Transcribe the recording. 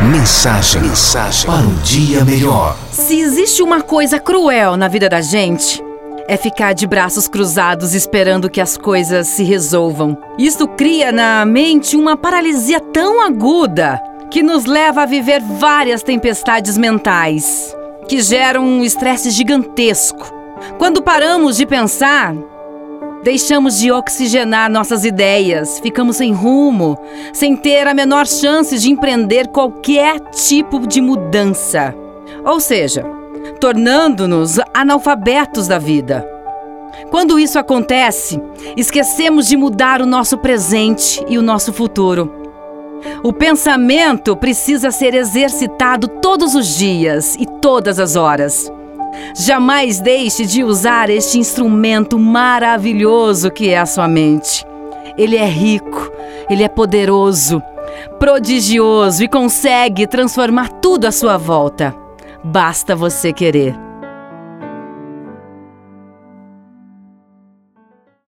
Mensagem, mensagem para um dia melhor. Se existe uma coisa cruel na vida da gente, é ficar de braços cruzados esperando que as coisas se resolvam. Isso cria na mente uma paralisia tão aguda que nos leva a viver várias tempestades mentais que geram um estresse gigantesco. Quando paramos de pensar, Deixamos de oxigenar nossas ideias, ficamos sem rumo, sem ter a menor chance de empreender qualquer tipo de mudança. Ou seja, tornando-nos analfabetos da vida. Quando isso acontece, esquecemos de mudar o nosso presente e o nosso futuro. O pensamento precisa ser exercitado todos os dias e todas as horas. Jamais deixe de usar este instrumento maravilhoso que é a sua mente. Ele é rico, ele é poderoso, prodigioso e consegue transformar tudo à sua volta. Basta você querer.